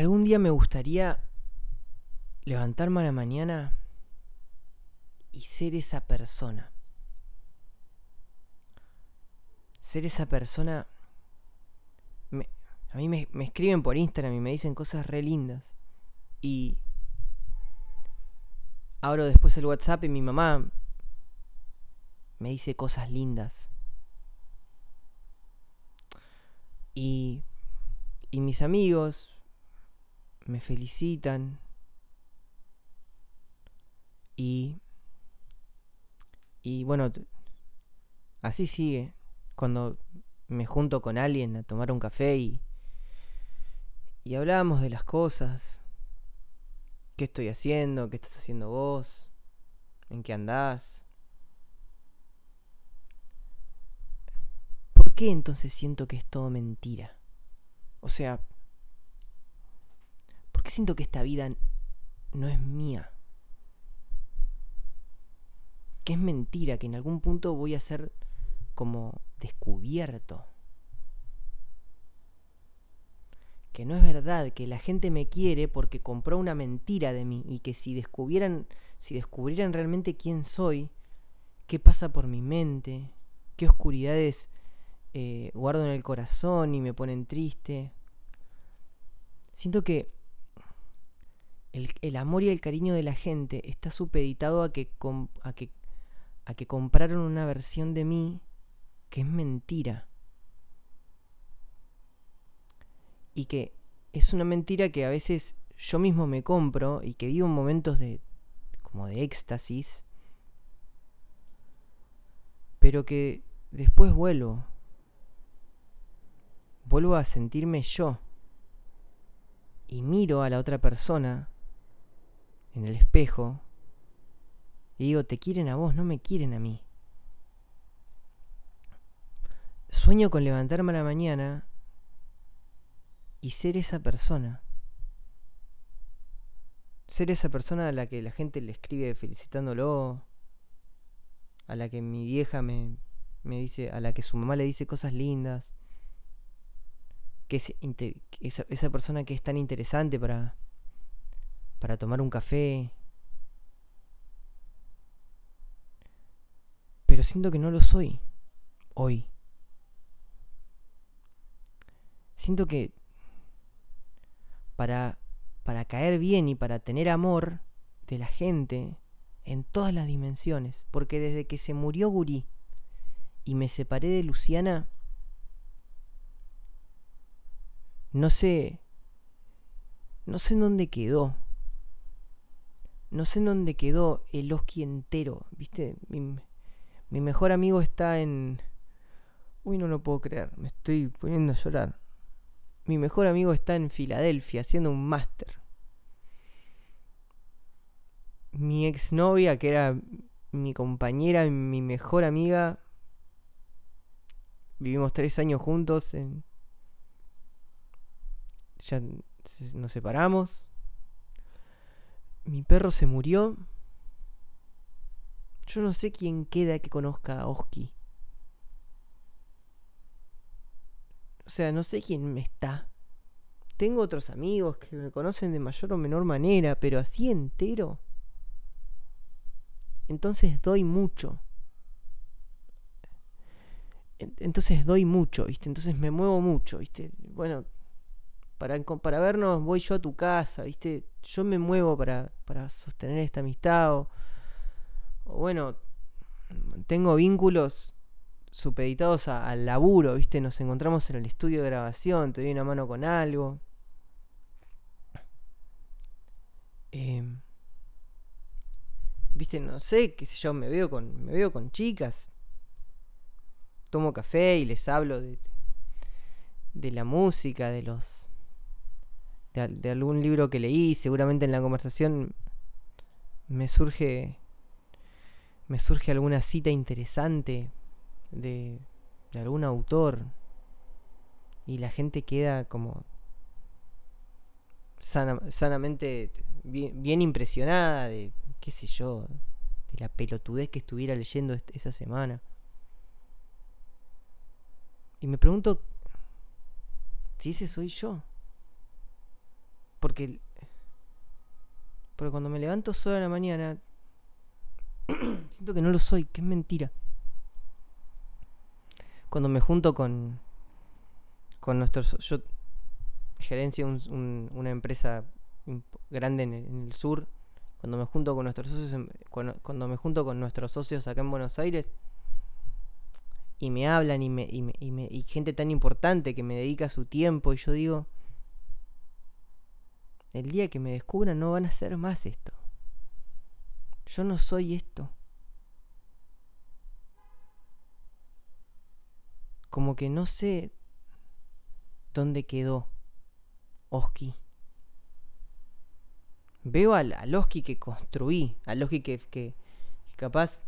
algún día me gustaría levantarme a la mañana y ser esa persona. Ser esa persona... a mí me, me escriben por Instagram y me dicen cosas re lindas. Y abro después el WhatsApp y mi mamá me dice cosas lindas. Y, y mis amigos me felicitan. Y, y bueno, así sigue. Cuando me junto con alguien a tomar un café y, y hablamos de las cosas. ¿Qué estoy haciendo? ¿Qué estás haciendo vos? ¿En qué andás? ¿Por qué entonces siento que es todo mentira? O sea, ¿por qué siento que esta vida no es mía? Que es mentira, que en algún punto voy a ser como descubierto. Que no es verdad, que la gente me quiere porque compró una mentira de mí y que si descubrieran, si descubrieran realmente quién soy, qué pasa por mi mente, qué oscuridades eh, guardo en el corazón y me ponen triste. Siento que el, amor y el cariño de la gente está supeditado a que, a que, a que compraron una versión de mí que es mentira. Y que es una mentira que a veces yo mismo me compro y que vivo en momentos de como de éxtasis, pero que después vuelvo. Vuelvo a sentirme yo. Y miro a la otra persona en el espejo y digo, te quieren a vos, no me quieren a mí. Sueño con levantarme a la mañana y ser esa persona. Ser esa persona a la que la gente le escribe felicitándolo, a la que mi vieja me, me dice, a la que su mamá le dice cosas lindas, que es esa, esa persona que es tan interesante para, para tomar un café. Pero siento que no lo soy hoy. Siento que para, para caer bien y para tener amor de la gente en todas las dimensiones, porque desde que se murió Guri y me separé de Luciana, no sé, no sé en dónde quedó, no sé en dónde quedó el Oski entero, ¿viste? Mi, mejor amigo está en... Uy, no lo puedo creer, me estoy poniendo a llorar mi mejor amigo está en Filadelfia haciendo un máster. Mi exnovia, que era mi compañera, mi mejor amiga, vivimos tres años juntos. Ya nos separamos. Mi perro se murió. Yo no sé quién queda que conozca a Oski. O sea, no sé quién me está. Tengo otros amigos que me conocen de mayor o menor manera, pero así entero. Entonces doy mucho. Entonces doy mucho, ¿viste? Entonces me muevo mucho, ¿viste? Bueno, para, para vernos voy yo a tu casa, ¿viste? Yo me muevo para, para sostener esta amistad. o bueno, tengo vínculos supeditados al laburo, ¿viste? Nos encontramos en el estudio de grabación, te doy una mano con algo. Em, ¿Viste? No sé, qué sé yo, me veo con, me veo con chicas. Tomo café y les hablo de, de la música, de los... De, de algún libro que leí, seguramente en la conversación me surge me surge alguna cita interesante de, algún autor y la gente queda como sanamente bien, impresionada de, qué sé yo, de la pelotudez que estuviera leyendo esa semana. Y me pregunto si ese soy yo. Porque. Porque cuando me levanto sola en la mañana. siento que no lo soy, que es mentira. Cuando me junto con. Con nuestros. Yo gerencia una empresa grande en el, sur. Cuando me junto con nuestros socios. cuando me junto con nuestros socios acá en Buenos Aires y me hablan y, me, y, me, y, me, y gente tan importante que me dedica su tiempo y yo digo, el día que me descubran no van a hacer más esto. Yo no soy esto. Como que no sé dónde quedó Oski. Veo al, al Oski que construí, al Oski que, que capaz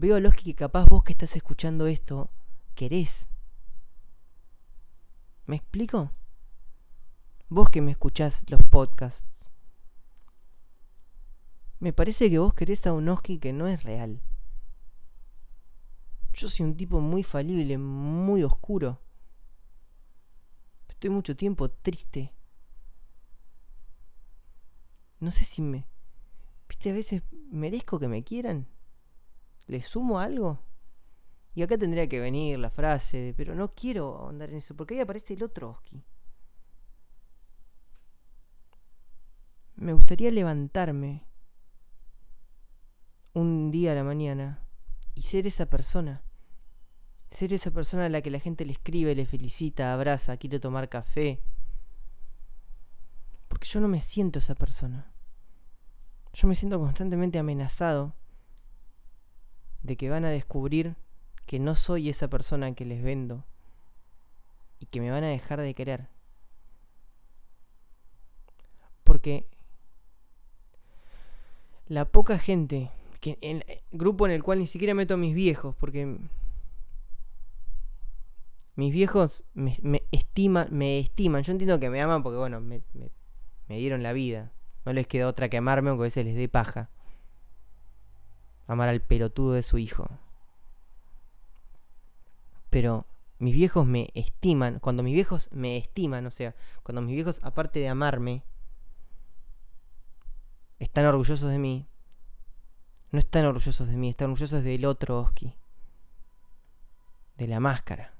Veo a los que capaz vos que estás escuchando esto querés. ¿Me explico? Vos que me escuchás los podcasts. Me parece que vos querés a un Oski que no es real. Yo soy un tipo muy falible, muy oscuro. Estoy mucho tiempo triste. No sé si me... Viste, a veces merezco que me quieran. ¿Le sumo algo? Y acá tendría que venir la frase, pero no quiero andar en eso, porque ahí aparece el otro Oski. Me gustaría levantarme un día a la mañana y ser esa persona. Ser esa persona a la que la gente le escribe, le felicita, abraza, quiere tomar café. Porque yo no me siento esa persona. Yo me siento constantemente amenazado de que van a descubrir que no soy esa persona que les vendo y que me van a dejar de querer. Porque la poca gente, que en el grupo en el cual ni siquiera meto a mis viejos, porque mis viejos me, estiman, me estiman. Yo entiendo que me aman porque, bueno, me, me dieron la vida. No les queda otra que amarme aunque a veces les dé paja amar al pelotudo de su hijo. Pero mis viejos me estiman, cuando mis viejos me estiman, o sea, cuando mis viejos, aparte de amarme, están orgullosos de mí, no están orgullosos de mí, están orgullosos del otro Oski, de la máscara.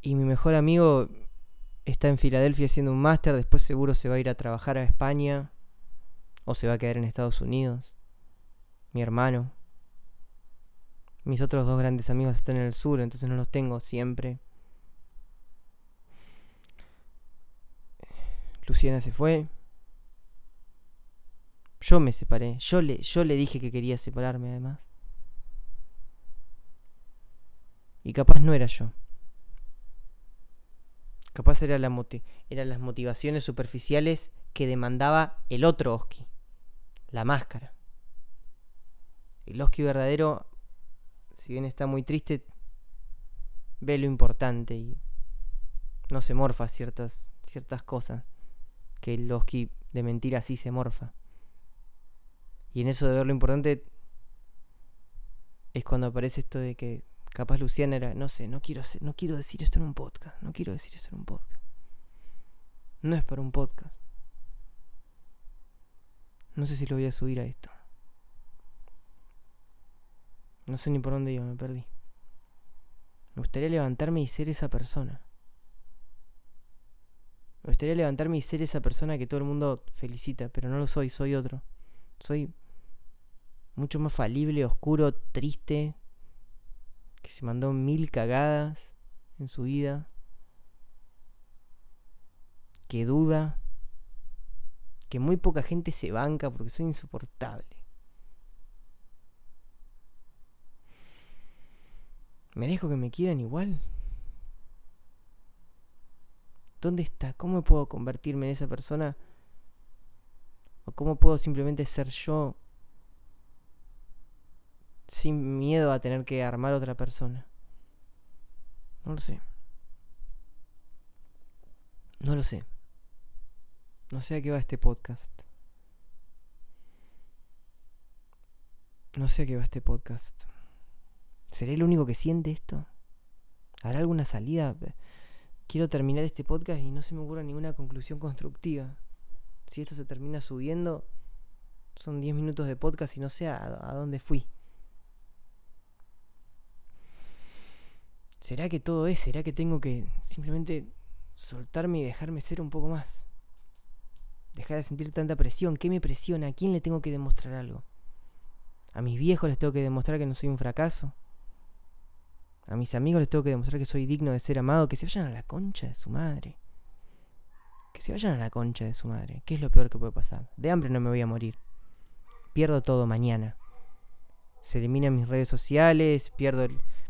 Y mi mejor amigo está en Filadelfia haciendo un máster, después seguro se va a ir a trabajar a España o se va a quedar en Estados Unidos. Mi hermano. Mis otros dos grandes amigos están en el sur, entonces no los tengo siempre. Luciana se fue. Yo me separé. Yo le, yo le dije que quería separarme además. Y capaz no era yo. Capaz era eran las motivaciones superficiales que demandaba el otro Oski la máscara. El Oski verdadero, si bien está muy triste, ve lo importante y no se morfa ciertas, ciertas cosas que el Oski de mentira sí se morfa. Y en eso de ver lo importante es cuando aparece esto de que capaz Luciana era, no sé, no quiero, no quiero decir esto en un podcast, no quiero decir esto en un podcast. No es para un podcast. No sé si lo voy a subir a esto. No sé ni por dónde iba, me perdí. Me gustaría levantarme y ser esa persona. Me gustaría levantarme y ser esa persona que todo el mundo felicita, pero no lo soy, soy otro. Soy mucho más falible, oscuro, triste, que se mandó mil cagadas en su vida, que duda, que muy poca gente se banca porque soy insoportable. ¿Merezco que me quieran igual? ¿Dónde está? ¿Cómo puedo convertirme en esa persona? ¿O cómo puedo simplemente ser yo sin miedo a tener que armar otra persona? No lo sé. No lo sé. No sé a qué va este podcast. No sé a qué va este podcast. ¿Seré el único que siente esto? ¿Habrá alguna salida? Quiero terminar este podcast y no se me ocurre ninguna conclusión constructiva. Si esto se termina subiendo, son 10 minutos de podcast y no sé a, a dónde fui. ¿Será que todo es? ¿Será que tengo que simplemente soltarme y dejarme ser un poco más? Dejar de sentir tanta presión. ¿Qué me presiona? ¿A quién le tengo que demostrar algo? ¿A mis viejos les tengo que demostrar que no soy un fracaso? A mis amigos les tengo que demostrar que soy digno de ser amado, que se vayan a la concha de su madre. Que se vayan a la concha de su madre. ¿Qué es lo peor que puede pasar? De hambre no me voy a morir. Pierdo todo mañana. Se eliminan mis redes sociales, pierdo,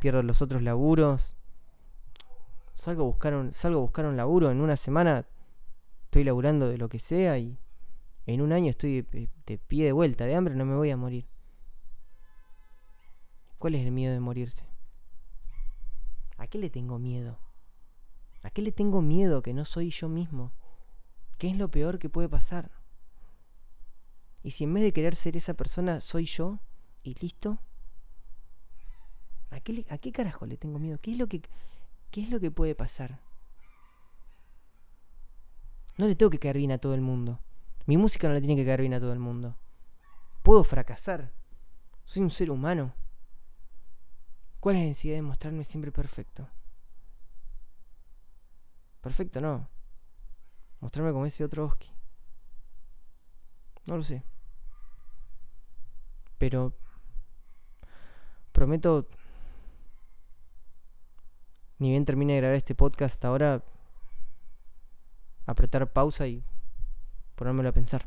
pierdo los otros laburos. Salgo a, buscar un, salgo a buscar un laburo, en una semana estoy laburando de lo que sea y en un año estoy de, de pie de vuelta. De hambre no me voy a morir. ¿Cuál es el miedo de morirse? ¿A qué le tengo miedo? ¿A qué le tengo miedo que no soy yo mismo? ¿Qué es lo peor que puede pasar? Y si en vez de querer ser esa persona soy yo y listo, ¿a qué, ¿a qué carajo le tengo miedo? ¿Qué es, lo que, ¿Qué es lo que puede pasar? No le tengo que caer bien a todo el mundo. Mi música no le tiene que caer bien a todo el mundo. Puedo fracasar. Soy un ser humano. ¿Cuál es la necesidad de mostrarme siempre perfecto? Perfecto, no. Mostrarme como ese otro Oski. No lo sé. Pero prometo, ni bien termine de grabar este podcast ahora, apretar pausa y ponérmelo a pensar.